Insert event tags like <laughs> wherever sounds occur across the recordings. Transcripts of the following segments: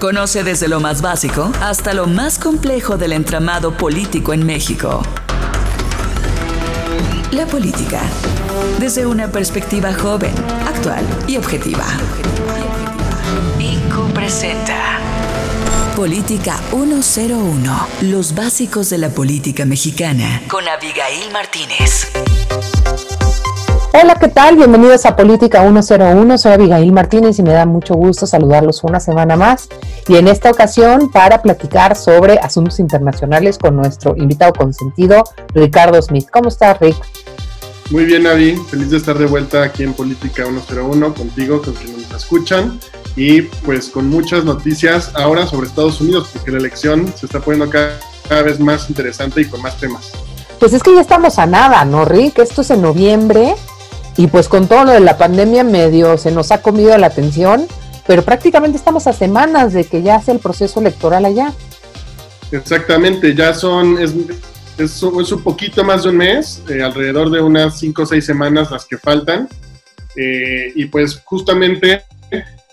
Conoce desde lo más básico hasta lo más complejo del entramado político en México. La política, desde una perspectiva joven, actual y objetiva. IQ presenta Política 101, los básicos de la política mexicana, con Abigail Martínez. Hola, ¿qué tal? Bienvenidos a Política 101. Soy Abigail Martínez y me da mucho gusto saludarlos una semana más. Y en esta ocasión para platicar sobre asuntos internacionales con nuestro invitado consentido, Ricardo Smith. ¿Cómo estás, Rick? Muy bien, Avi. Feliz de estar de vuelta aquí en Política 101 contigo, con quienes nos escuchan. Y pues con muchas noticias ahora sobre Estados Unidos, porque la elección se está poniendo cada, vez más interesante y con más temas. Pues es que ya estamos a nada, ¿no, Rick? Esto es en noviembre y pues con todo lo de la pandemia medio se nos ha comido la atención, pero prácticamente estamos a semanas de que ya sea el proceso electoral allá. Exactamente, ya son, es, es, un poquito más de un mes, eh, alrededor de unas cinco o seis semanas las que faltan. Eh, y pues justamente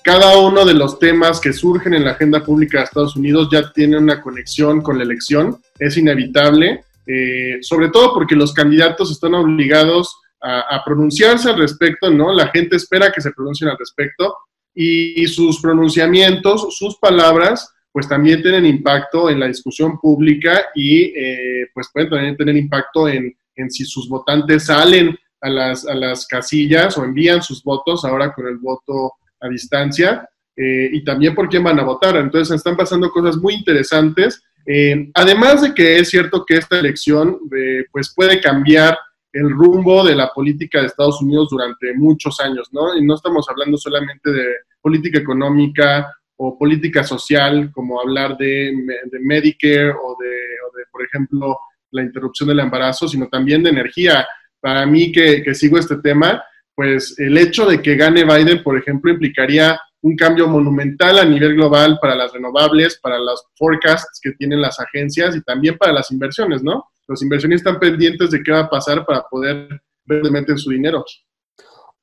cada uno de los temas que surgen en la agenda pública de Estados Unidos ya tiene una conexión con la elección, es inevitable, eh, sobre todo porque los candidatos están obligados a, pronunciarse al respecto, ¿no? La gente espera que se pronuncien al respecto y, y, sus pronunciamientos, sus palabras, pues también tienen impacto en la discusión pública y eh, pues pueden también tener impacto en, en si sus votantes salen a las, a las, casillas o envían sus votos ahora con el voto a distancia eh, y también por quién van a votar. Entonces están pasando cosas muy interesantes. Eh, además de que es cierto que esta elección eh, pues puede cambiar el rumbo de la política de Estados Unidos durante muchos años, ¿no? Y no estamos hablando solamente de política económica o política social, como hablar de, de Medicare o de, por ejemplo, la interrupción del embarazo, sino también de energía. Para mí que, que sigo este tema, pues el hecho de que gane Biden, por ejemplo, implicaría un cambio monumental a nivel global para las renovables, para los forecasts que tienen las agencias y también para las inversiones, ¿no? Los inversionistas están pendientes de qué va a pasar para poder verdaderamente su dinero.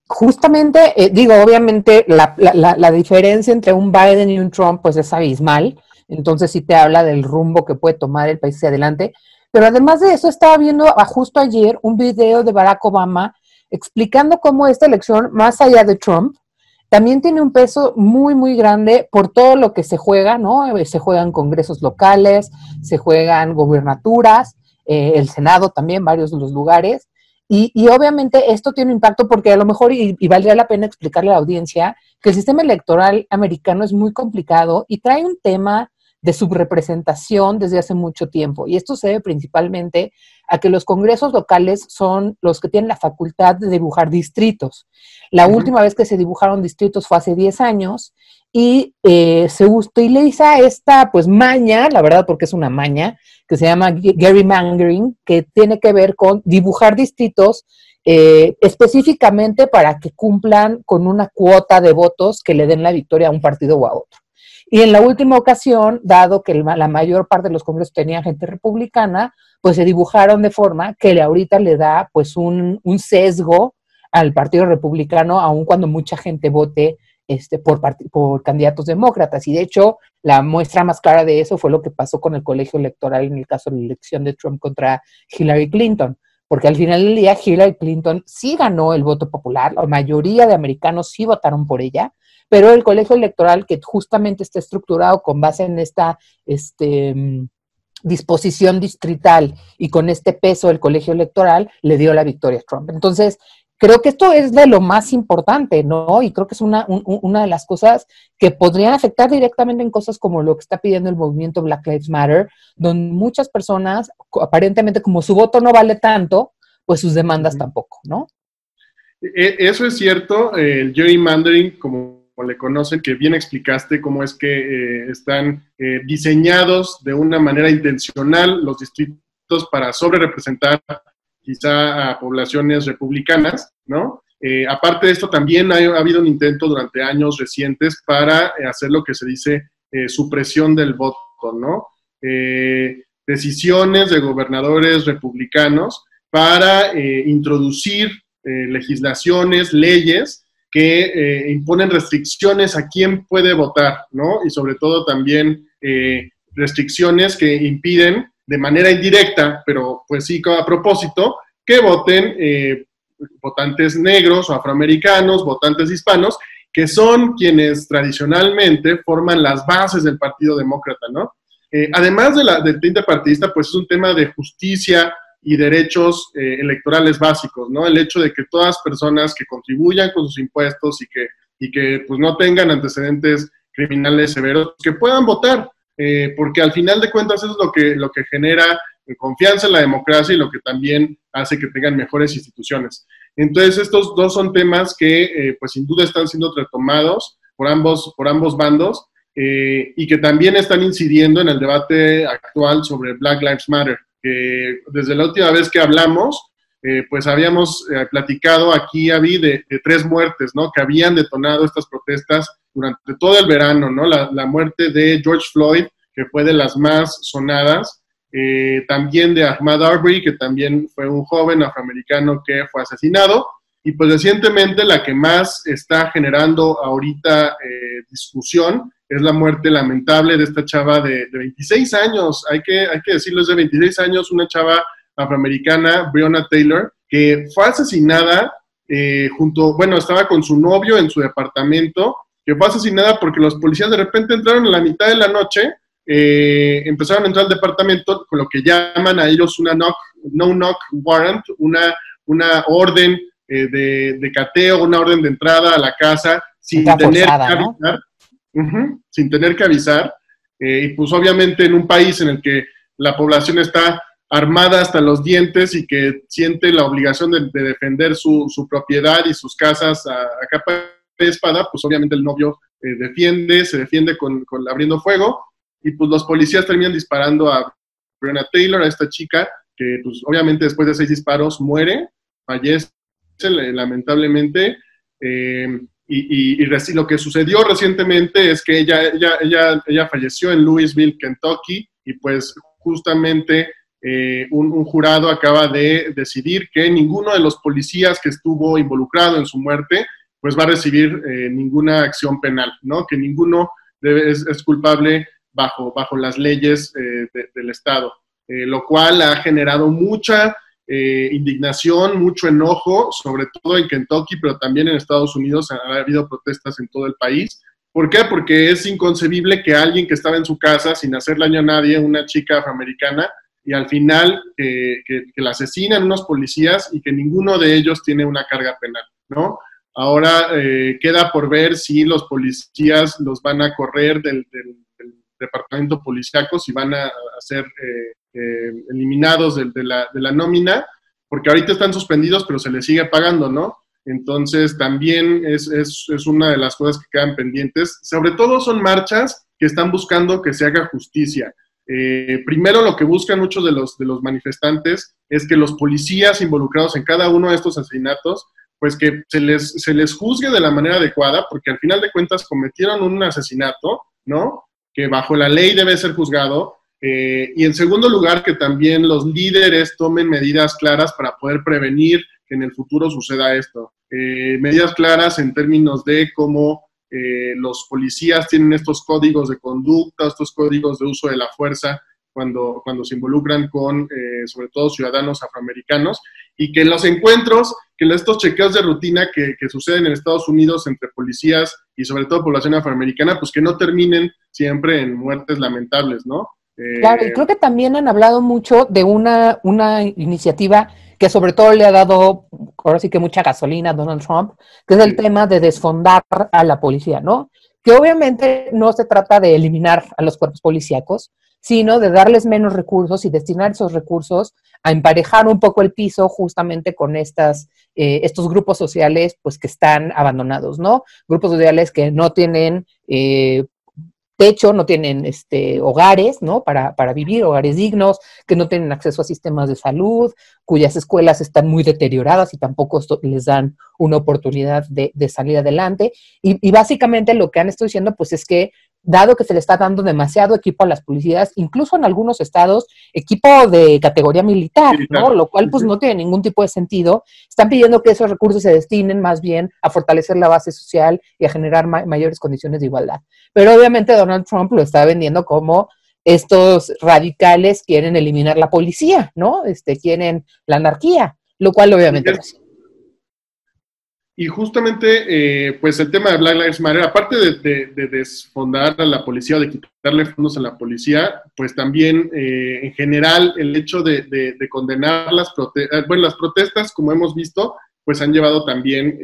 Justamente, eh, digo, obviamente la, la, diferencia entre un Biden y un Trump pues es abismal, entonces sí te habla del rumbo que puede tomar el país hacia adelante, pero además de eso estaba viendo justo ayer un video de Barack Obama explicando cómo esta elección, más allá de Trump, también tiene un peso muy, muy grande por todo lo que se juega, ¿no? Se juegan congresos locales, se juegan gobernaturas, eh, el Senado también, varios de los lugares. Y, y, obviamente esto tiene impacto porque a lo mejor, y, y, valdría la pena explicarle a la audiencia, que el sistema electoral americano es muy complicado y trae un tema de subrepresentación desde hace mucho tiempo. Y esto se debe principalmente a que los congresos locales son los que tienen la facultad de dibujar distritos. La uh -huh. última vez que se dibujaron distritos fue hace 10 años y eh, se utiliza esta pues maña, la verdad porque es una maña, que se llama gerrymandering, que tiene que ver con dibujar distritos eh, específicamente para que cumplan con una cuota de votos que le den la victoria a un partido o a otro. Y en la última ocasión, dado que la mayor parte de los congresos tenían gente republicana, pues se dibujaron de forma que ahorita le da pues un, un sesgo al Partido Republicano, aun cuando mucha gente vote este, por, por candidatos demócratas. Y de hecho, la muestra más clara de eso fue lo que pasó con el colegio electoral en el caso de la elección de Trump contra Hillary Clinton. Porque al final del día Hillary Clinton sí ganó el voto popular, la mayoría de americanos sí votaron por ella, pero el colegio electoral que justamente está estructurado con base en esta este, disposición distrital y con este peso del colegio electoral, le dio la victoria a Trump. Entonces, creo que esto es de lo más importante, ¿no? Y creo que es una, un, una de las cosas que podrían afectar directamente en cosas como lo que está pidiendo el movimiento Black Lives Matter, donde muchas personas, aparentemente como su voto no vale tanto, pues sus demandas tampoco, ¿no? Eso es cierto, el gerrymandering, como le conocen, que bien explicaste cómo es que eh, están eh, diseñados de una manera intencional los distritos para sobre representar quizá a poblaciones republicanas, ¿no? Eh, aparte de esto, también ha, habido un intento durante años recientes para hacer lo que se dice supresión del voto, ¿no? decisiones de gobernadores republicanos para introducir legislaciones, leyes que eh, imponen restricciones a quién puede votar, ¿no? Y sobre todo también eh, restricciones que impiden de manera indirecta, pero pues sí a propósito, que voten eh, votantes negros o afroamericanos, votantes hispanos, que son quienes tradicionalmente forman las bases del Partido Demócrata, ¿no? además de la, del interpartidista, pues es un tema de justicia, y derechos eh, electorales básicos, ¿no? El hecho de que todas personas que contribuyan con sus impuestos y que, y que pues, no tengan antecedentes criminales severos, que puedan votar, eh, porque al final de cuentas eso es lo que, lo que genera confianza en la democracia y lo que también hace que tengan mejores instituciones. Entonces, estos dos son temas que, eh, pues sin duda, están siendo retomados por ambos, por ambos bandos y que también están incidiendo en el debate actual sobre Black Lives Matter que desde la última vez que hablamos, eh, pues habíamos eh, platicado aquí, Avi, de, de, tres muertes, ¿no? Que habían detonado estas protestas durante todo el verano, ¿no? La, la muerte de George Floyd, que fue de las más sonadas, eh, también de Ahmad Arbery, que también fue un joven afroamericano que fue asesinado, y pues recientemente la que más está generando ahorita discusión es la muerte lamentable de esta chava de, 26 años, hay que, hay que decirlo, es de 26 años, una chava afroamericana, Breonna Taylor, que fue asesinada eh, junto, bueno, estaba con su novio en su departamento, que fue asesinada porque los policías de repente entraron a la mitad de la noche, eh, empezaron a entrar al departamento con lo que llaman a ellos una knock, no knock warrant, una, una orden eh, de, cateo, una orden de entrada a la casa sin tener que sin tener que avisar. Eh, y pues obviamente en un país en el que la población está armada hasta los dientes y que siente la obligación de, defender su, propiedad y sus casas a, capa espada, pues obviamente el novio eh, defiende, se defiende con, abriendo fuego y pues los policías terminan disparando a Breonna Taylor, a esta chica, que pues obviamente después de seis disparos muere, fallece lamentablemente. Eh, y, lo que sucedió recientemente es que ella, ella, ella, ella falleció en Louisville, Kentucky, y pues justamente eh, un, jurado acaba de decidir que ninguno de los policías que estuvo involucrado en su muerte, pues va a recibir eh, ninguna acción penal, ¿no? Que ninguno es, culpable bajo, bajo las leyes eh, del Estado, lo cual ha generado mucha eh, indignación, mucho enojo, sobre todo en Kentucky, pero también en Estados Unidos ha habido protestas en todo el país. ¿Por qué? Porque es inconcebible que alguien que estaba en su casa sin hacer daño a nadie, una chica afroamericana, y al final que, la asesinan unos policías y que ninguno de ellos tiene una carga penal, ¿no? Ahora eh, queda por ver si los policías los van a correr del, departamento policiaco, si van a, ser eh, eh, eliminados de, la, de, la, nómina, porque ahorita están suspendidos, pero se les sigue pagando, ¿no? Entonces, también es, es, es, una de las cosas que quedan pendientes. Sobre todo son marchas que están buscando que se haga justicia. Eh, primero, lo que buscan muchos de los, de los manifestantes es que los policías involucrados en cada uno de estos asesinatos, pues que se les, se les juzgue de la manera adecuada, porque al final de cuentas cometieron un asesinato, ¿no? Que bajo la ley debe ser juzgado, eh, y en segundo lugar, que también los líderes tomen medidas claras para poder prevenir que en el futuro suceda esto. Eh, medidas claras en términos de cómo eh, los policías tienen estos códigos de conducta, estos códigos de uso de la fuerza cuando, cuando se involucran con, sobre todo, ciudadanos afroamericanos, y que los encuentros, que estos chequeos de rutina que, que suceden en Estados Unidos entre policías y sobre todo población afroamericana, pues que no terminen siempre en muertes lamentables, ¿no? Claro, y creo que también han hablado mucho de una, una iniciativa que sobre todo le ha dado, ahora sí que mucha gasolina a Donald Trump, que es el tema de desfondar a la policía, ¿no? Que obviamente no se trata de eliminar a los cuerpos policíacos, sino de darles menos recursos y destinar esos recursos a emparejar un poco el piso justamente con estas, eh, estos grupos sociales pues que están abandonados, ¿no? Grupos sociales que no tienen eh, techo, no tienen este, hogares, ¿no? Para, para, vivir, hogares dignos, que no tienen acceso a sistemas de salud, cuyas escuelas están muy deterioradas y tampoco les dan una oportunidad de, de salir adelante. Y, y, básicamente lo que han estado diciendo, pues es que dado que se le está dando demasiado equipo a las policías, incluso en algunos estados, equipo de categoría militar, ¿no? Lo cual pues no tiene ningún tipo de sentido. Están pidiendo que esos recursos se destinen más bien a fortalecer la base social y a generar mayores condiciones de igualdad. Pero obviamente Donald Trump lo está vendiendo como estos radicales quieren eliminar la policía, ¿no? Este, quieren la anarquía, lo cual obviamente no es. Y justamente, eh, pues el tema de Black Lives Matter, aparte de, desfondar a la policía de quitarle fondos a la policía, pues también eh, en general el hecho de, condenar las, eh, bueno, las protestas, como hemos visto, pues han llevado también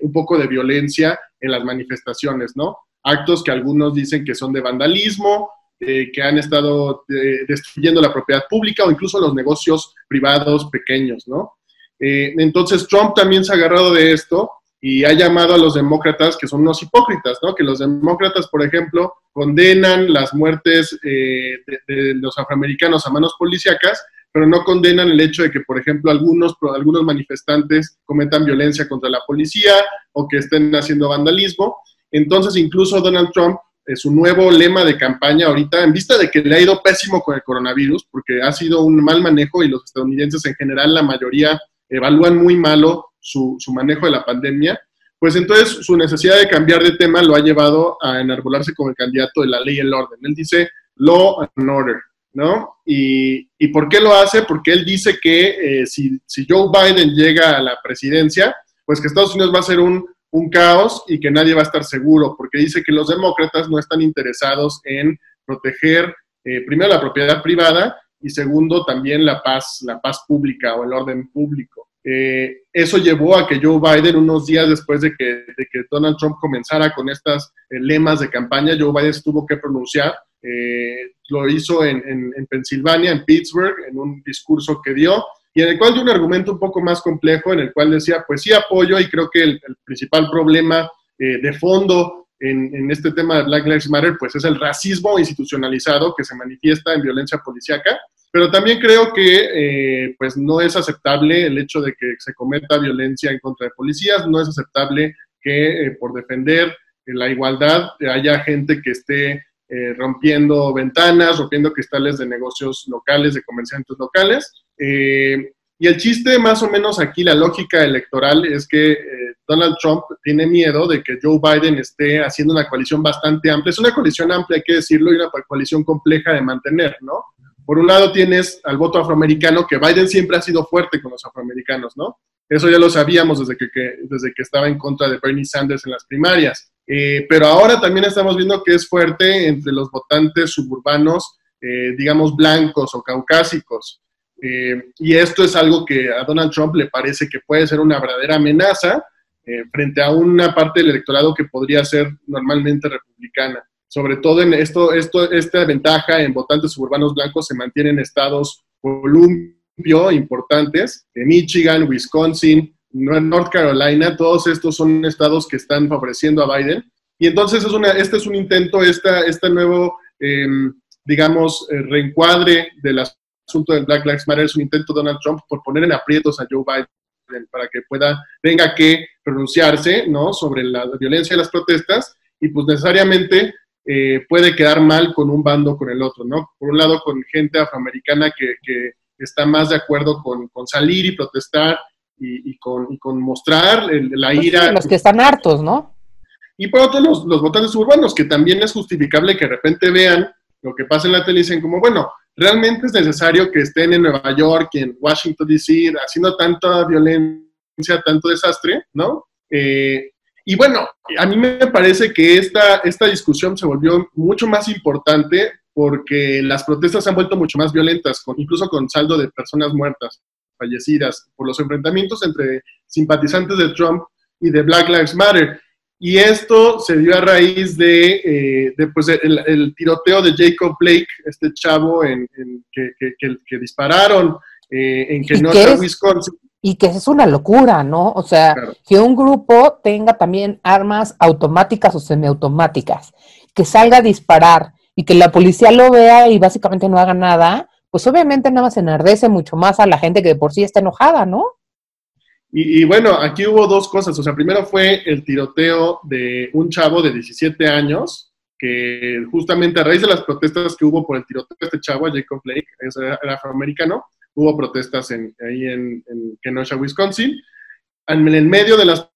un poco de violencia en las manifestaciones, ¿no? Actos que algunos dicen que son de vandalismo, que han estado destruyendo la propiedad pública o incluso los negocios privados pequeños, ¿no? Eh, entonces Trump también se ha agarrado de esto y ha llamado a los demócratas que son unos hipócritas, ¿no? Que los demócratas, por ejemplo, condenan las muertes eh, de, los afroamericanos a manos policíacas, pero no condenan el hecho de que, por ejemplo, algunos, algunos manifestantes cometan violencia contra la policía o que estén haciendo vandalismo. Entonces, incluso Donald Trump, eh, su nuevo lema de campaña ahorita, en vista de que le ha ido pésimo con el coronavirus, porque ha sido un mal manejo y los estadounidenses en general, la mayoría evalúan muy malo su, manejo de la pandemia, pues entonces su necesidad de cambiar de tema lo ha llevado a enarbolarse como el candidato de la ley y el orden. Él dice law and order, ¿no? ¿Y, por qué lo hace? Porque él dice que eh, si, Joe Biden llega a la presidencia, pues que Estados Unidos va a ser un, caos y que nadie va a estar seguro, porque dice que los demócratas no están interesados en proteger eh, primero la propiedad privada y segundo también la paz, la paz pública o el orden público. Eh, eso llevó a que Joe Biden, unos días después de que, que Donald Trump comenzara con estas eh, lemas de campaña, Joe Biden tuvo que pronunciar. Eh, lo hizo en, en, Pensilvania, en Pittsburgh, en un discurso que dio, y en el cual dio un argumento un poco más complejo, en el cual decía, pues sí apoyo, y creo que el, principal problema de fondo en, en, este tema de Black Lives Matter, pues es el racismo institucionalizado que se manifiesta en violencia policíaca, pero también creo que eh, pues no es aceptable el hecho de que se cometa violencia en contra de policías, no es aceptable que eh, por defender la igualdad haya gente que esté eh, rompiendo ventanas, rompiendo cristales de negocios locales, de comerciantes locales. y el chiste, más o menos aquí, la lógica electoral es que Donald Trump tiene miedo de que Joe Biden esté haciendo una coalición bastante amplia. Es una coalición amplia, hay que decirlo, y una coalición compleja de mantener, ¿no? Por un lado tienes al voto afroamericano, que Biden siempre ha sido fuerte con los afroamericanos, ¿no? Eso ya lo sabíamos desde que, desde que estaba en contra de Bernie Sanders en las primarias. Eh, pero ahora también estamos viendo que es fuerte entre los votantes suburbanos, eh, digamos, blancos o caucásicos. Eh, y esto es algo que a Donald Trump le parece que puede ser una verdadera amenaza frente a una parte del electorado que podría ser normalmente republicana sobre todo en esto, esto, esta ventaja en votantes suburbanos blancos se mantiene en estados columpio importantes, de Michigan, Wisconsin, North Carolina, todos estos son estados que están favoreciendo a Biden. Y entonces es una, este es un intento, esta, este nuevo, em, digamos, eh, reencuadre del asunto de Black Lives Matter es un intento de Donald Trump por poner en aprietos a Joe Biden para que pueda, tenga que pronunciarse, ¿no? Sobre la violencia de las protestas y pues necesariamente eh, puede quedar mal con un bando o con el otro, ¿no? Por un lado, con gente afroamericana que, que está más de acuerdo con, con salir y protestar y, y, con, y con, mostrar la pues ira. los que están hartos, ¿no? Y por otro, los, los votantes urbanos, que también es justificable que de repente vean lo que pasa en la tele y dicen como, bueno, realmente es necesario que estén en Nueva York y en Washington, D.C., haciendo tanta violencia, tanto desastre, ¿no? Eh, y bueno, a mí me parece que esta, esta discusión se volvió mucho más importante porque las protestas se han vuelto mucho más violentas, con, incluso con saldo de personas muertas, fallecidas, por los enfrentamientos entre simpatizantes de Trump y de Black Lives Matter. Y esto se dio a raíz de, eh, pues, el, tiroteo de Jacob Blake, este chavo en, que, que, dispararon eh, en Kenosha, Wisconsin. Y que es una locura, ¿no? O sea, que un grupo tenga también armas automáticas o semiautomáticas, que salga a disparar y que la policía lo vea y básicamente no haga nada, pues obviamente nada más enardece mucho más a la gente que de por sí está enojada, ¿no? Y, bueno, aquí hubo dos cosas. O sea, primero fue el tiroteo de un chavo de 17 años, que justamente a raíz de las protestas que hubo por el tiroteo de este chavo, Jacob Blake, era afroamericano, hubo protestas en, ahí en, Kenosha, Wisconsin. En el medio de las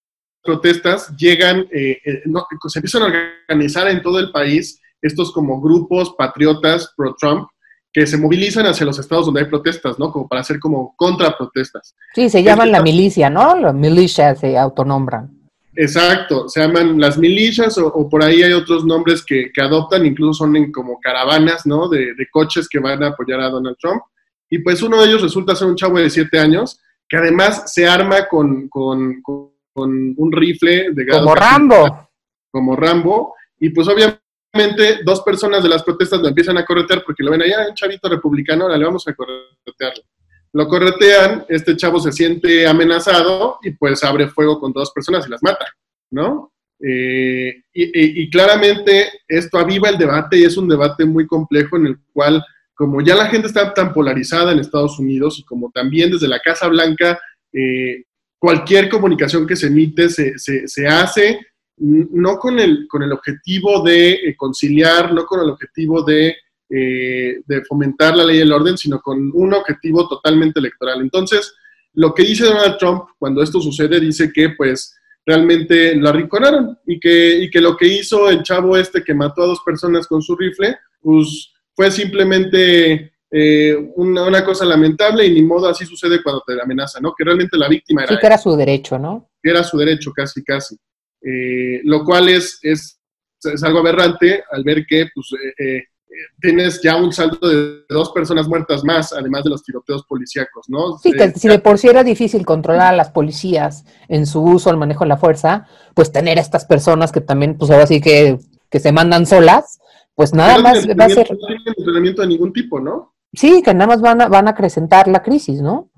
protestas llegan, eh, eh, se empiezan a organizar en todo el país estos como grupos patriotas pro-Trump que se movilizan hacia los estados donde hay protestas, ¿no? Como para hacer como contraprotestas. Sí, se llaman la milicia, ¿no? Las milicias se autonombran. Exacto, se llaman las milicias o, por ahí hay otros nombres que, adoptan, incluso son en como caravanas, ¿no? De, coches que van a apoyar a Donald Trump. Y pues uno de ellos resulta ser un chavo de siete años que además se arma con, con, un rifle de Como Rambo. Como Rambo. Y pues obviamente dos personas de las protestas lo empiezan a corretear porque lo ven allá, un chavito republicano, ahora le vamos a corretearlo. Lo corretean, este chavo se siente amenazado y pues abre fuego con dos personas y las mata, ¿no? Eh, y, claramente esto aviva el debate y es un debate muy complejo en el cual, como ya la gente está tan polarizada en Estados Unidos y como también desde la Casa Blanca, eh, cualquier comunicación que se emite se, se, se hace no con el, con el objetivo de eh, conciliar, no con el objetivo de, eh, de, fomentar la ley y el orden, sino con un objetivo totalmente electoral. Entonces, lo que dice Donald Trump cuando esto sucede, dice que pues realmente lo arrinconaron y que, y que lo que hizo el chavo este que mató a dos personas con su rifle, pues fue simplemente eh, una, cosa lamentable y ni modo así sucede cuando te amenaza, ¿no? Que realmente la víctima era... Sí, que era su derecho, ¿no? Que era su derecho, casi, casi. Eh, lo cual es, es, es, algo aberrante al ver que pues, eh, eh, tienes ya un salto de dos personas muertas más, además de los tiroteos policíacos, ¿no? Sí, que si de por sí era difícil controlar a las policías en su uso, al manejo de la fuerza, pues tener a estas personas que también, pues ahora sí que, que se mandan solas, pues nada más va a ser... No tienen entrenamiento de ningún tipo, ¿no? Sí, que nada más van a, van a acrecentar la crisis, ¿no?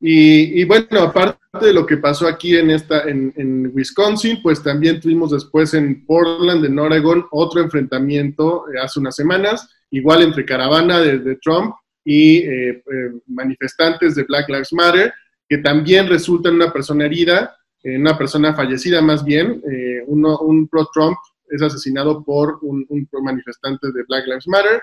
Y, bueno, aparte de lo que pasó aquí en, esta, en, Wisconsin, pues también tuvimos después en Portland, en Oregon, otro enfrentamiento eh, hace unas semanas, igual entre caravana de, Trump y eh, eh, manifestantes de Black Lives Matter, que también resulta en una persona herida, una persona fallecida más bien, uno, un pro-Trump es asesinado por un, un manifestante de Black Lives Matter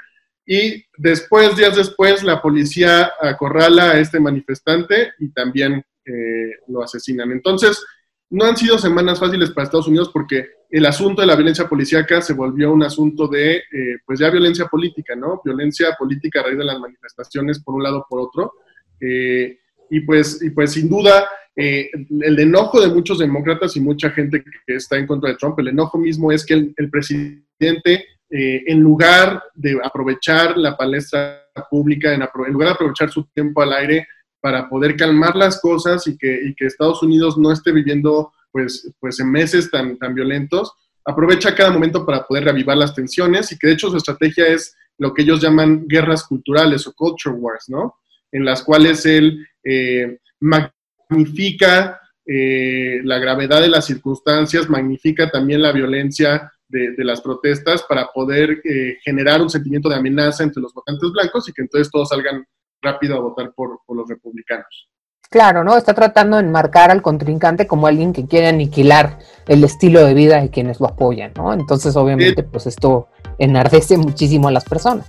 y después, días después, la policía acorrala a este manifestante y también eh, lo asesinan. Entonces, no han sido semanas fáciles para Estados Unidos porque el asunto de la violencia policíaca se volvió un asunto de, eh, pues ya violencia política, ¿no? Violencia política a raíz de las manifestaciones por un lado por otro. Eh, y, pues, y pues sin duda el enojo de muchos demócratas y mucha gente que está en contra de Trump, el enojo mismo es que el presidente eh, en lugar de aprovechar la palestra pública, en, lugar de aprovechar su tiempo al aire para poder calmar las cosas y que, Estados Unidos no esté viviendo pues, pues en meses tan, tan violentos, aprovecha cada momento para poder reavivar las tensiones y que de hecho su estrategia es lo que ellos llaman guerras culturales o culture wars, ¿no? En las cuales él eh, magnifica eh, la gravedad de las circunstancias, magnifica también la violencia de, las protestas para poder eh, generar un sentimiento de amenaza entre los votantes blancos y que entonces todos salgan rápido a votar por, los republicanos. Claro, ¿no? Está tratando de enmarcar al contrincante como alguien que quiere aniquilar el estilo de vida de quienes lo apoyan, ¿no? Entonces, obviamente, pues esto enardece muchísimo a las personas.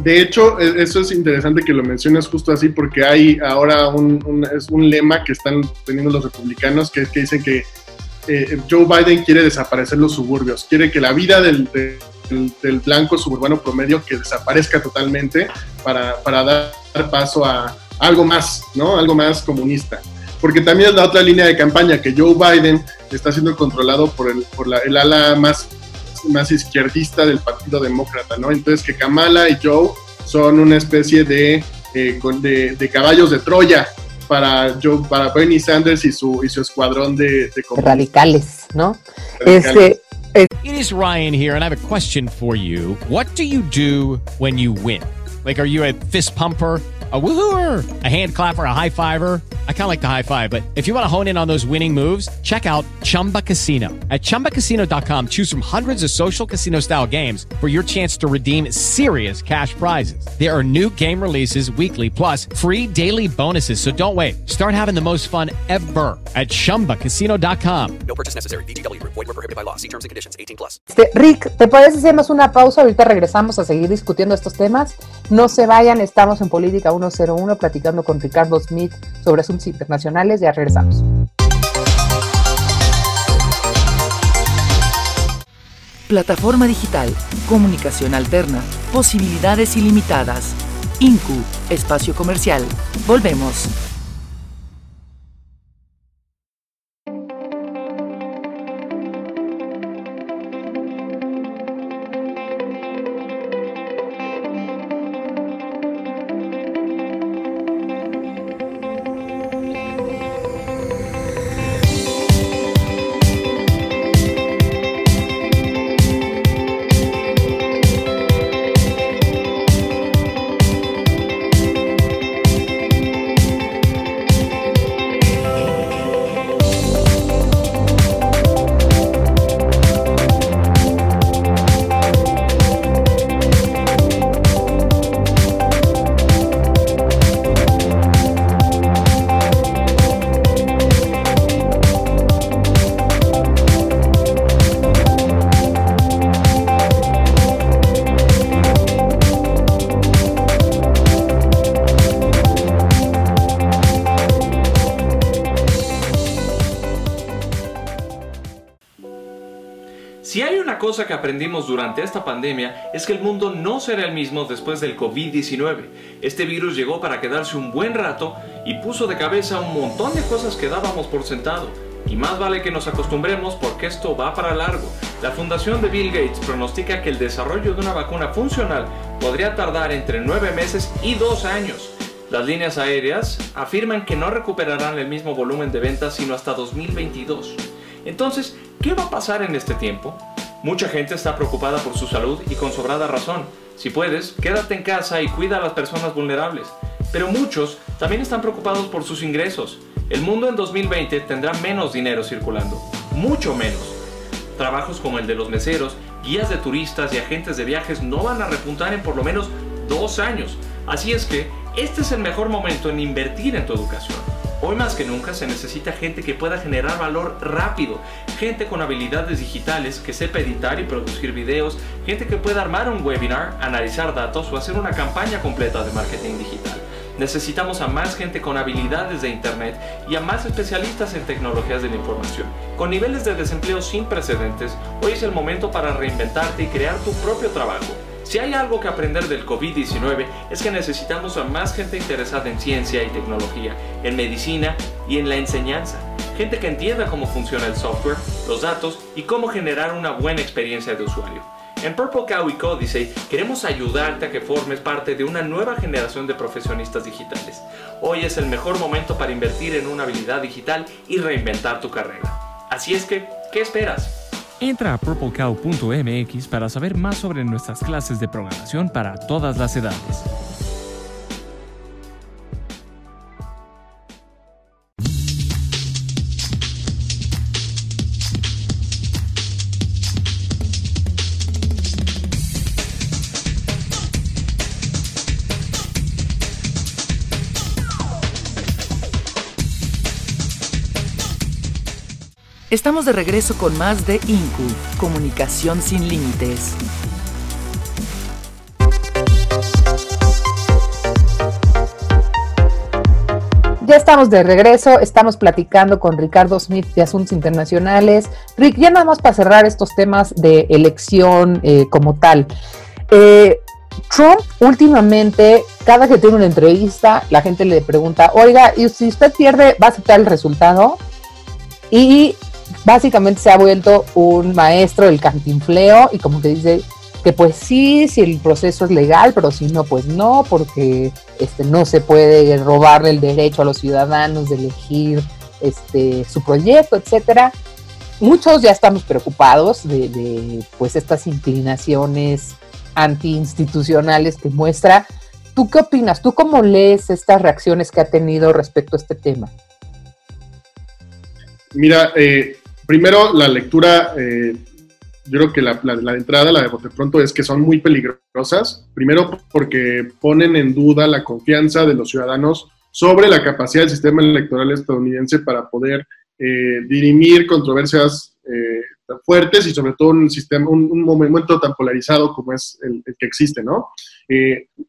De hecho, e, eso es interesante que lo menciones justo así, porque hay ahora un, es un lema que están teniendo los republicanos, que es que dicen que eh, Joe Biden quiere desaparecer los suburbios, quiere que la vida del, blanco suburbano promedio que desaparezca totalmente para, para, dar paso a algo más, ¿no? Algo más comunista. Porque también es la otra línea de campaña, que Joe Biden está siendo controlado por el, por la, el ala más, más izquierdista del Partido Demócrata, ¿no? Entonces que Kamala y Joe son una especie de, eh, de, de caballos de Troya para Joe, para Bernie Sanders y su, y su escuadrón de, de radicales, ¿no? Radicales. Este, It is Ryan here, and I have a question for you. What do you do when you win? Like, are you a fist pumper? A woohooer, a hand clapper, a high fiver. I kind of like the high five, but if you want to hone in on those winning moves, check out Chumba Casino. At ChumbaCasino.com, choose from hundreds of social casino style games for your chance to redeem serious cash prizes. There are new game releases weekly, plus free daily bonuses. So don't wait. Start having the most fun ever at ChumbaCasino.com. No purchase necessary. BGW. Void were prohibited by law. See terms and conditions. 18 plus. Este, Rick, ¿te parece si hacemos una pausa? Ahorita regresamos a seguir discutiendo estos temas. No se vayan, estamos en Política 1 101 platicando con Ricardo Smith sobre asuntos internacionales. Ya regresamos. Plataforma digital, comunicación alterna, posibilidades ilimitadas. INCU, espacio comercial. Volvemos. Cosa que aprendimos durante esta pandemia es que el mundo no será el mismo después del COVID-19. Este virus llegó para quedarse un buen rato y puso de cabeza un montón de cosas que dábamos por sentado. Y más vale que nos acostumbremos porque esto va para largo. La fundación de Bill Gates pronostica que el desarrollo de una vacuna funcional podría tardar entre 9 meses y 2 años. Las líneas aéreas afirman que no recuperarán el mismo volumen de ventas sino hasta 2022. Entonces, ¿qué va a pasar en este tiempo? Mucha gente está preocupada por su salud y con sobrada razón. Si puedes, quédate en casa y cuida a las personas vulnerables. Pero muchos también están preocupados por sus ingresos. El mundo en 2020 tendrá menos dinero circulando, mucho menos. Trabajos como el de los meseros, guías de turistas y agentes de viajes no van a repuntar en por lo menos dos años. Así es que este es el mejor momento en invertir en tu educación. Hoy más que nunca se necesita gente que pueda generar valor rápido, gente con habilidades digitales que sepa editar y producir videos, gente que pueda armar un webinar, analizar datos o hacer una campaña completa de marketing digital. Necesitamos a más gente con habilidades de Internet y a más especialistas en tecnologías de la información. Con niveles de desempleo sin precedentes, hoy es el momento para reinventarte y crear tu propio trabajo. Si hay algo que aprender del COVID-19 es que necesitamos a más gente interesada en ciencia y tecnología, en medicina y en la enseñanza. Gente que entienda cómo funciona el software, los datos y cómo generar una buena experiencia de usuario. En Purple Cow y Códice queremos ayudarte a que formes parte de una nueva generación de profesionistas digitales. Hoy es el mejor momento para invertir en una habilidad digital y reinventar tu carrera. Así es que, ¿qué esperas? Entra a purplecow.mx para saber más sobre nuestras clases de programación para todas las edades. Estamos de regreso con más de INCU, Comunicación sin Límites. Ya estamos de regreso, estamos platicando con Ricardo Smith de Asuntos Internacionales. Rick, ya nada más para cerrar estos temas de elección eh, como tal. Eh, Trump últimamente, cada que tiene una entrevista, la gente le pregunta, oiga, ¿y si usted pierde, va a aceptar el resultado? Y básicamente se ha vuelto un maestro del cantinfleo y como que dice, que pues sí, si el proceso es legal, pero si no, pues no, porque este, no se puede robarle el derecho a los ciudadanos de elegir este, su proyecto, etcétera. Muchos ya estamos preocupados de, de pues estas inclinaciones antiinstitucionales que muestra. ¿Tú qué opinas? ¿Tú cómo lees estas reacciones que ha tenido respecto a este tema? Mira, eh, primero la lectura, eh, yo creo que la, entrada, la de bote pronto, es que son muy peligrosas. Primero porque ponen en duda la confianza de los ciudadanos sobre la capacidad del sistema electoral estadounidense para poder eh, dirimir controversias fuertes y sobre todo un sistema, un, momento tan polarizado como es el, que existe, ¿no?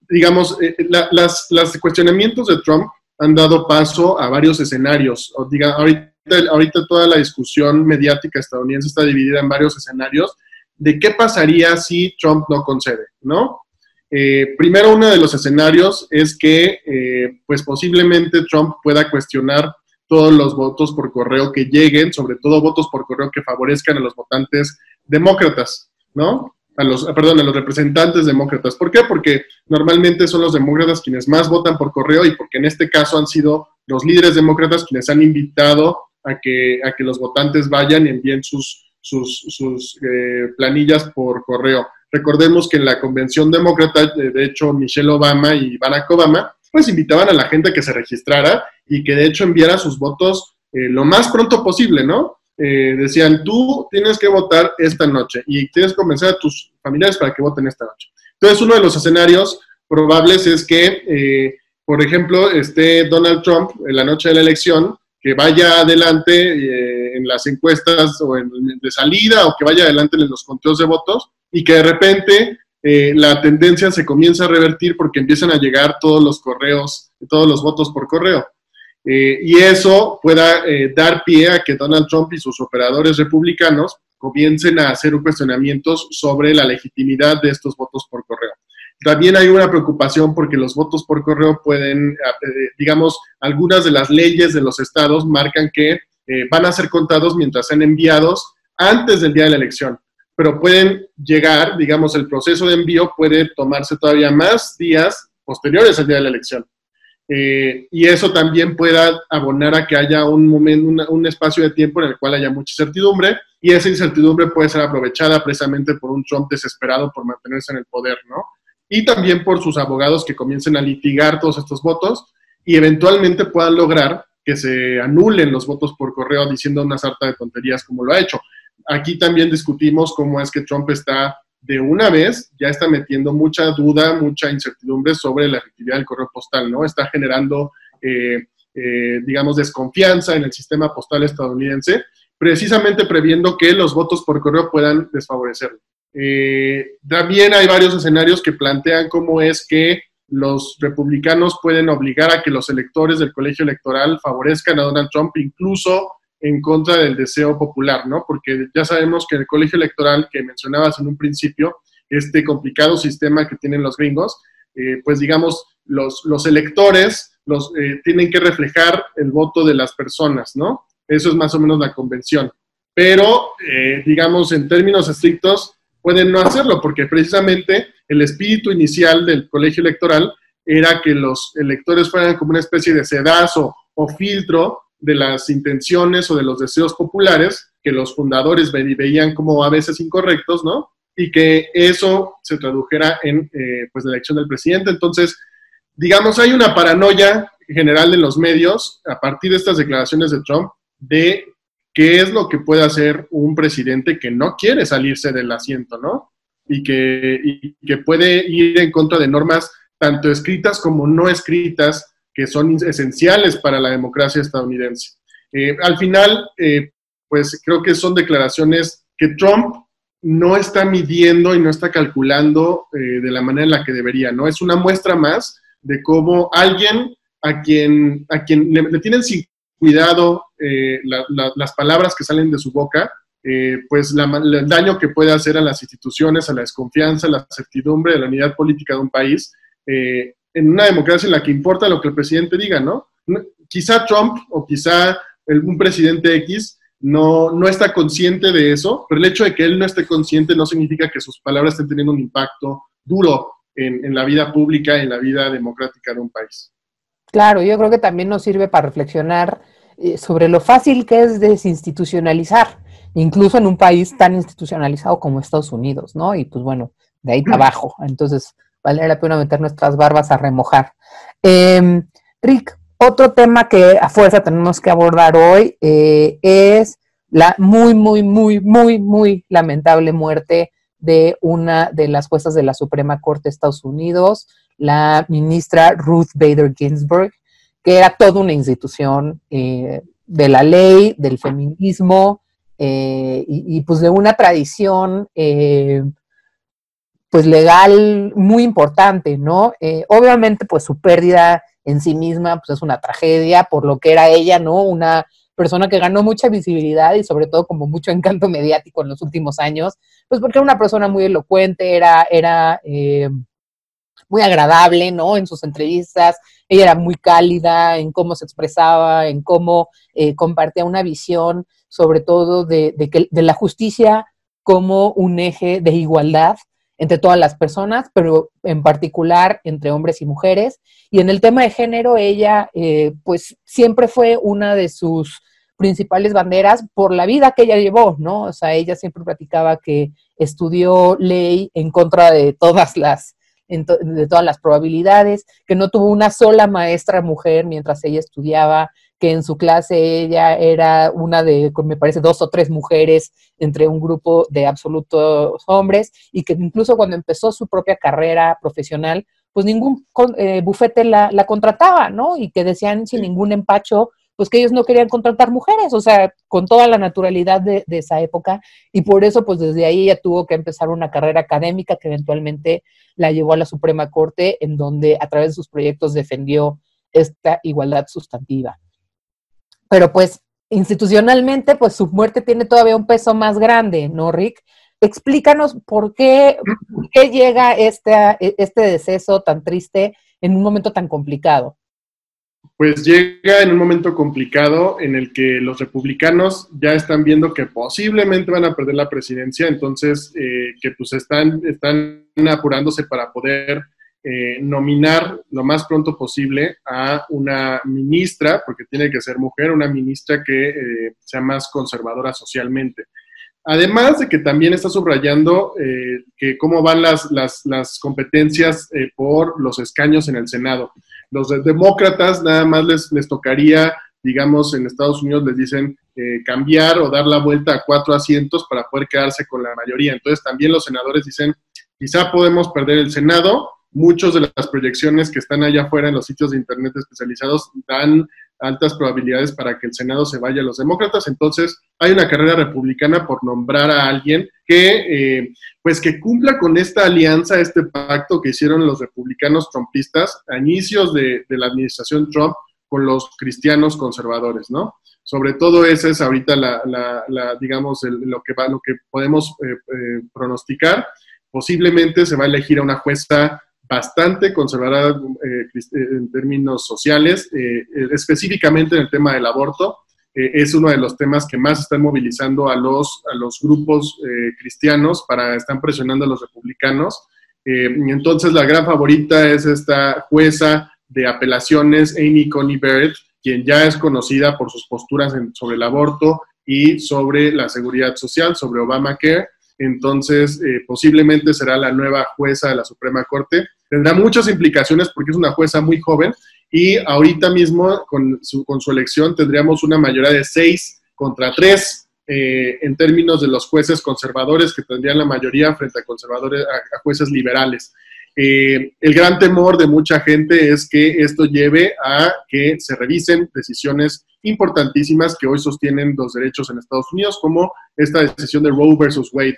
digamos, las, los cuestionamientos de Trump han dado paso a varios escenarios. O diga, ahorita ahorita toda la discusión mediática estadounidense está dividida en varios escenarios de qué pasaría si Trump no concede, ¿no? Eh, primero, uno de los escenarios es que, eh, pues posiblemente Trump pueda cuestionar todos los votos por correo que lleguen, sobre todo votos por correo que favorezcan a los votantes demócratas, ¿no? A los, perdón, a los representantes demócratas. ¿Por qué? Porque normalmente son los demócratas quienes más votan por correo y porque en este caso han sido los líderes demócratas quienes han invitado a que, a que los votantes vayan y envíen sus, sus, eh, planillas por correo. Recordemos que en la convención demócrata, de hecho, Michelle Obama y Barack Obama, pues invitaban a la gente a que se registrara y que de hecho enviara sus votos eh, lo más pronto posible, ¿no? Eh, decían, tú tienes que votar esta noche y tienes que convencer a tus familiares para que voten esta noche. Entonces, uno de los escenarios probables es que, por ejemplo, esté Donald Trump en la noche de la elección que vaya adelante eh, en las encuestas o en, de salida o que vaya adelante en los conteos de votos y que de repente eh, la tendencia se comienza a revertir porque empiezan a llegar todos los correos, todos los votos por correo. Eh, y eso pueda dar pie a que Donald Trump y sus operadores republicanos comiencen a hacer cuestionamientos sobre la legitimidad de estos votos por correo. También hay una preocupación porque los votos por correo pueden, eh, digamos, algunas de las leyes de los estados marcan que eh, van a ser contados mientras sean enviados antes del día de la elección, pero pueden llegar, digamos, el proceso de envío puede tomarse todavía más días posteriores al día de la elección. Eh, y eso también pueda abonar a que haya un, momento, un espacio de tiempo en el cual haya mucha incertidumbre y esa incertidumbre puede ser aprovechada precisamente por un Trump desesperado por mantenerse en el poder, ¿no? Y también por sus abogados que comiencen a litigar todos estos votos y eventualmente puedan lograr que se anulen los votos por correo diciendo una sarta de tonterías como lo ha hecho. Aquí también discutimos cómo es que Trump está de una vez, ya está metiendo mucha duda, mucha incertidumbre sobre la efectividad del correo postal, ¿no? Está generando, eh, eh, digamos, desconfianza en el sistema postal estadounidense, precisamente previendo que los votos por correo puedan desfavorecerlo. Eh, también hay varios escenarios que plantean cómo es que los republicanos pueden obligar a que los electores del colegio electoral favorezcan a Donald Trump, incluso en contra del deseo popular, ¿no? Porque ya sabemos que el colegio electoral que mencionabas en un principio, este complicado sistema que tienen los gringos, eh, pues digamos, los, los electores los, eh, tienen que reflejar el voto de las personas, ¿no? Eso es más o menos la convención. Pero, digamos, en términos estrictos, pueden no hacerlo, porque precisamente el espíritu inicial del colegio electoral era que los electores fueran como una especie de sedazo o filtro de las intenciones o de los deseos populares que los fundadores veían como a veces incorrectos, ¿no? Y que eso se tradujera en eh, pues la elección del presidente. Entonces, digamos, hay una paranoia general en los medios a partir de estas declaraciones de Trump de qué es lo que puede hacer un presidente que no quiere salirse del asiento, ¿no? Y que, puede ir en contra de normas tanto escritas como no escritas que son esenciales para la democracia estadounidense. Eh, al final, eh, pues creo que son declaraciones que Trump no está midiendo y no está calculando eh, de la manera en la que debería, ¿no? Es una muestra más de cómo alguien a quien, a quien le, le tienen cuidado eh, las palabras que salen de su boca, eh, pues el daño que puede hacer a las instituciones, a la desconfianza, a la certidumbre de la unidad política de un país, eh, en una democracia en la que importa lo que el presidente diga, ¿no? Quizá Trump o quizá un presidente X no, no está consciente de eso, pero el hecho de que él no esté consciente no significa que sus palabras estén teniendo un impacto duro en, la vida pública, en la vida democrática de un país. Claro, yo creo que también nos sirve para reflexionar eh, sobre lo fácil que es desinstitucionalizar, incluso en un país tan institucionalizado como Estados Unidos, ¿no? Y pues bueno, de ahí para abajo. Entonces, vale la pena meter nuestras barbas a remojar. Em, Rick, otro tema que a fuerza tenemos que abordar hoy eh, es la muy, muy, muy, muy, muy lamentable muerte de una de las juezas de la Suprema Corte de Estados Unidos, la ministra Ruth Bader Ginsburg, que era toda una institución eh, de la ley, del feminismo eh, y, pues de una tradición pues legal muy importante, ¿no? obviamente pues su pérdida en sí misma pues es una tragedia por lo que era ella, ¿no? Una persona que ganó mucha visibilidad y sobre todo como mucho encanto <laughs> mediático en los últimos años, pues porque era una persona muy elocuente, era, era eh, muy agradable, ¿no? En sus entrevistas, ella era muy cálida en cómo se expresaba, en cómo eh, compartía una visión, sobre todo de, que, de la justicia como un eje de igualdad entre todas las personas, pero en particular entre hombres y mujeres. Y en el tema de género, ella eh, pues siempre fue una de sus principales banderas por la vida que ella llevó, ¿no? O sea, ella siempre platicaba que estudió ley en contra de todas las de todas las probabilidades, que no tuvo una sola maestra mujer mientras ella estudiaba, que en su clase ella era una de, me parece, dos o tres mujeres entre un grupo de absolutos hombres y que incluso cuando empezó su propia carrera profesional, pues ningún eh, bufete la, contrataba, ¿no? Y que decían sin ningún empacho, pues que ellos no querían contratar mujeres, o sea, con toda la naturalidad de, esa época. Y por eso, pues desde ahí ella tuvo que empezar una carrera académica que eventualmente la llevó a la Suprema Corte, en donde a través de sus proyectos defendió esta igualdad sustantiva pero pues institucionalmente, pues su muerte tiene todavía un peso más grande, ¿no, Rick? Explícanos por qué, llega este, este deceso tan triste en un momento tan complicado. Pues llega en un momento complicado en el que los republicanos ya están viendo que posiblemente van a perder la presidencia, entonces eh, que pues están, están apurándose para poder eh, nominar lo más pronto posible a una ministra, porque tiene que ser mujer, una ministra que eh, sea más conservadora socialmente. Además de que también está subrayando eh, que cómo van las, las, competencias por los escaños en el Senado. Los demócratas nada más les, les tocaría, digamos, en Estados Unidos les dicen cambiar o dar la vuelta a cuatro asientos para poder quedarse con la mayoría. Entonces también los senadores dicen, quizá podemos perder el Senado, muchos de las proyecciones que están allá afuera en los sitios de Internet especializados dan altas probabilidades para que el Senado se vaya a los demócratas. Entonces, hay una carrera republicana por nombrar a alguien que, eh, pues, que cumpla con esta alianza, este pacto que hicieron los republicanos trumpistas a inicios de, la administración Trump con los cristianos conservadores, ¿no? Sobre todo ese es ahorita la, digamos, lo, que va, lo que podemos eh, eh, pronosticar. Posiblemente se va a elegir a una jueza bastante conservadora eh, eh, en términos sociales, eh, específicamente en el tema del aborto. es uno de los temas que más están movilizando a los, a los grupos cristianos para, están presionando a los republicanos. entonces, la gran favorita es esta jueza de apelaciones, Amy Coney Barrett, quien ya es conocida por sus posturas sobre el aborto y sobre la seguridad social, sobre Obamacare. Entonces, posiblemente será la nueva jueza de la Suprema Corte tendrá muchas implicaciones porque es una jueza muy joven y ahorita mismo con su, con su elección tendríamos una mayoría de seis contra tres eh, en términos de los jueces conservadores que tendrían la mayoría frente a conservadores a, jueces liberales. Eh, el gran temor de mucha gente es que esto lleve a que se revisen decisiones importantísimas que hoy sostienen los derechos en Estados Unidos, como esta decisión de Roe versus Wade,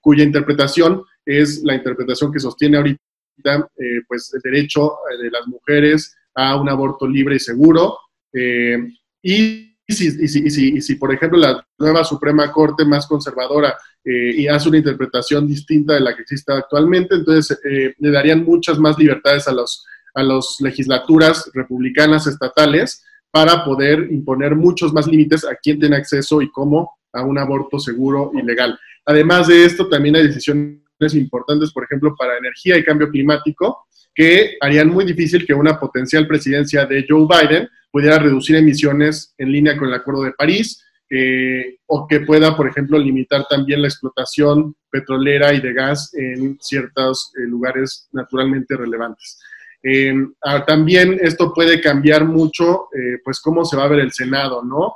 cuya interpretación es la interpretación que sostiene ahorita eh, pues el derecho eh, de las mujeres a un aborto libre y seguro. Eh, y, si, y, si, y, si, por ejemplo, la nueva Suprema Corte más conservadora y hace una interpretación distinta de la que existe actualmente, entonces le darían muchas más libertades a, los, a las legislaturas republicanas estatales para poder imponer muchos más límites a quien tiene acceso y cómo a un aborto seguro y legal. Además de esto, también hay decisiones importantes, por ejemplo, para energía y cambio climático, que harían muy difícil que una potencial presidencia de Joe Biden pudiera reducir emisiones en línea con el Acuerdo de París, eh, o que pueda, por ejemplo, limitar también la explotación petrolera y de gas en ciertos eh, lugares naturalmente relevantes. Eh, ah, también esto puede cambiar mucho, pues, cómo se va a ver el Senado, ¿no?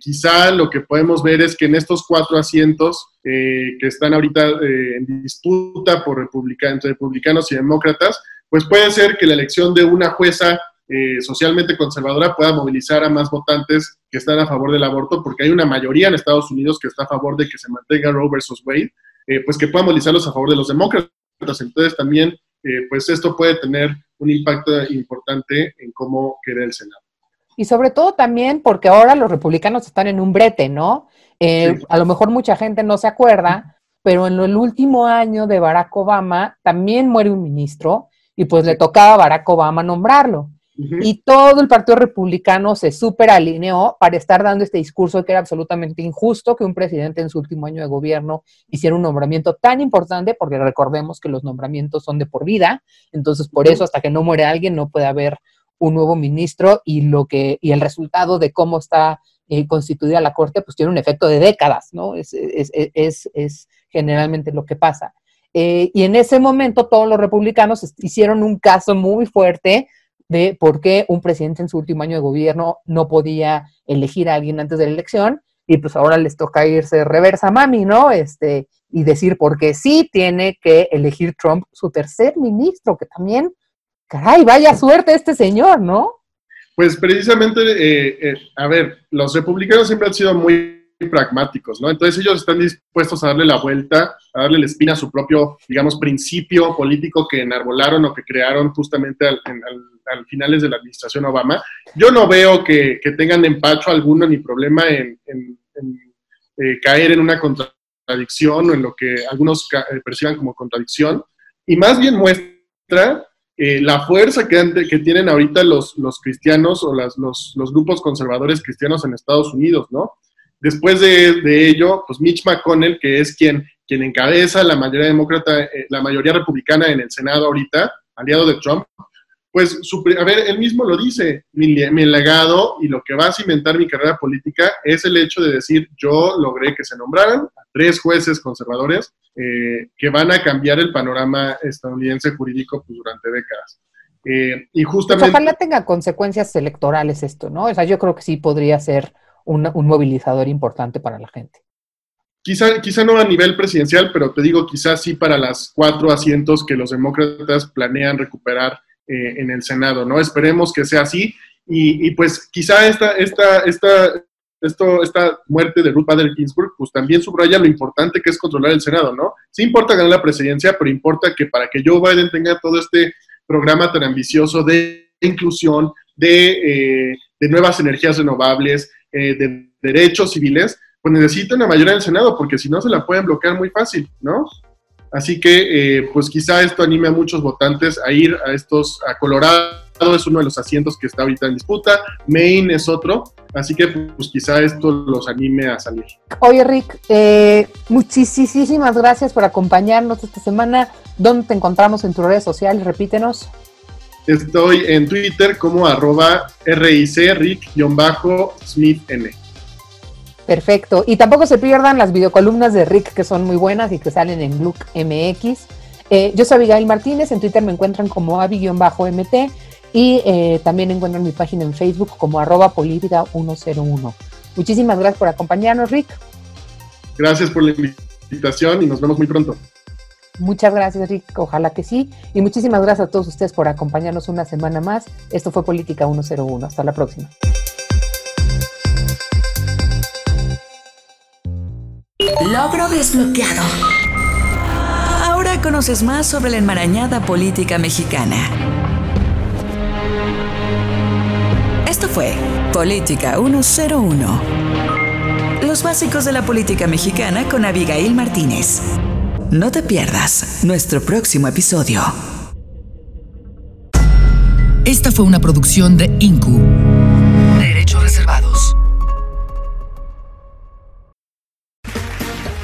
Quizá lo que podemos ver es que en estos cuatro asientos que están ahorita en disputa por entre republicanos y demócratas, pues puede ser que la elección de una jueza eh, socialmente conservadora pueda movilizar a más votantes que están a favor del aborto, porque hay una mayoría en Estados Unidos que está a favor de que se mantenga Roe versus Wade, eh, pues que pueda movilizarlos a favor de los demócratas. Entonces también, eh, pues esto puede tener un impacto importante en cómo queda el Senado. Y sobre todo también porque ahora los republicanos están en un brete, ¿no? A lo mejor mucha gente no se acuerda, pero en el último año de Barack Obama también muere un ministro y pues le tocaba a Barack Obama nombrarlo. Y todo el Partido Republicano se superalineó para estar dando este discurso de que era absolutamente injusto que un presidente en su último año de gobierno hiciera un nombramiento tan importante, porque recordemos que los nombramientos son de por vida, entonces por eso hasta que no muere alguien no puede haber un nuevo ministro y lo que y el resultado de cómo está eh, constituida la corte pues tiene un efecto de décadas, ¿no? Es, es, es, es generalmente lo que pasa. Eh, y en ese momento todos los republicanos hicieron un caso muy fuerte de por qué un presidente en su último año de gobierno no podía elegir a alguien antes de la elección y pues ahora les toca irse reversa mami, ¿no? Este, y decir por qué sí tiene que elegir Trump su tercer ministro, que también, caray, vaya suerte este señor, ¿no? Pues precisamente, eh, eh, a ver, los republicanos siempre han sido muy pragmáticos, ¿no? Entonces ellos están dispuestos a darle la vuelta, a darle la espina a su propio, digamos, principio político que enarbolaron o que crearon justamente al, finales de la administración Obama. Yo no veo que, tengan empacho alguno ni problema en, eh, caer en una contradicción o en lo que algunos eh, perciban como contradicción, y más bien muestra eh, la fuerza que, que, tienen ahorita los, los cristianos o las, los, grupos conservadores cristianos en Estados Unidos, ¿no? Después de, ello, pues Mitch McConnell, que es quien, quien encabeza la mayoría demócrata, eh, la mayoría republicana en el Senado ahorita, aliado de Trump, pues, a ver, él mismo lo dice, mi, legado y lo que va a cimentar mi carrera política es el hecho de decir, yo logré que se nombraran a tres jueces conservadores eh, que van a cambiar el panorama estadounidense jurídico pues, durante décadas. Eh, y justamente... ojalá tenga consecuencias electorales esto, ¿no? O sea, yo creo que sí podría ser un, movilizador importante para la gente. Quizá, quizá no a nivel presidencial, pero te digo, quizás sí para las cuatro asientos que los demócratas planean recuperar eh, en el Senado, ¿no? Esperemos que sea así. Y, pues quizá esta, esta, esta, esto, esta muerte de Ruth Bader Ginsburg, pues también subraya lo importante que es controlar el Senado, ¿no? Sí importa ganar la presidencia, pero importa que para que Joe Biden tenga todo este programa tan ambicioso de inclusión, de, eh, de nuevas energías renovables, eh, de derechos civiles, pues necesita una mayoría del Senado, porque si no se la pueden bloquear muy fácil, ¿no? Así que, eh, pues quizá esto anime a muchos votantes a ir a estos, a Colorado es uno de los asientos que está ahorita en disputa, Maine es otro, así que pues quizá esto los anime a salir. Oye Rick, eh, muchísimas gracias por acompañarnos esta semana. ¿Dónde te encontramos en tus redes sociales? Repítenos. Estoy en Twitter como arroba RIC, Rick-SmithN. Perfecto. Y tampoco se pierdan las videocolumnas de Rick, que son muy buenas y que salen en Look MX. Eh, yo soy Abigail Martínez, en Twitter me encuentran como Abi-MT y eh, también encuentran mi página en Facebook como arroba política 101. Muchísimas gracias por acompañarnos, Rick. Gracias por la invitación y nos vemos muy pronto. Muchas gracias, Rick. Ojalá que sí. Y muchísimas gracias a todos ustedes por acompañarnos una semana más. Esto fue Política 101. Hasta la próxima. Logro desbloqueado. Ahora conoces más sobre la enmarañada política mexicana. Esto fue Política 101. Los básicos de la política mexicana con Abigail Martínez. No te pierdas nuestro próximo episodio. Esta fue una producción de Incu. reservados.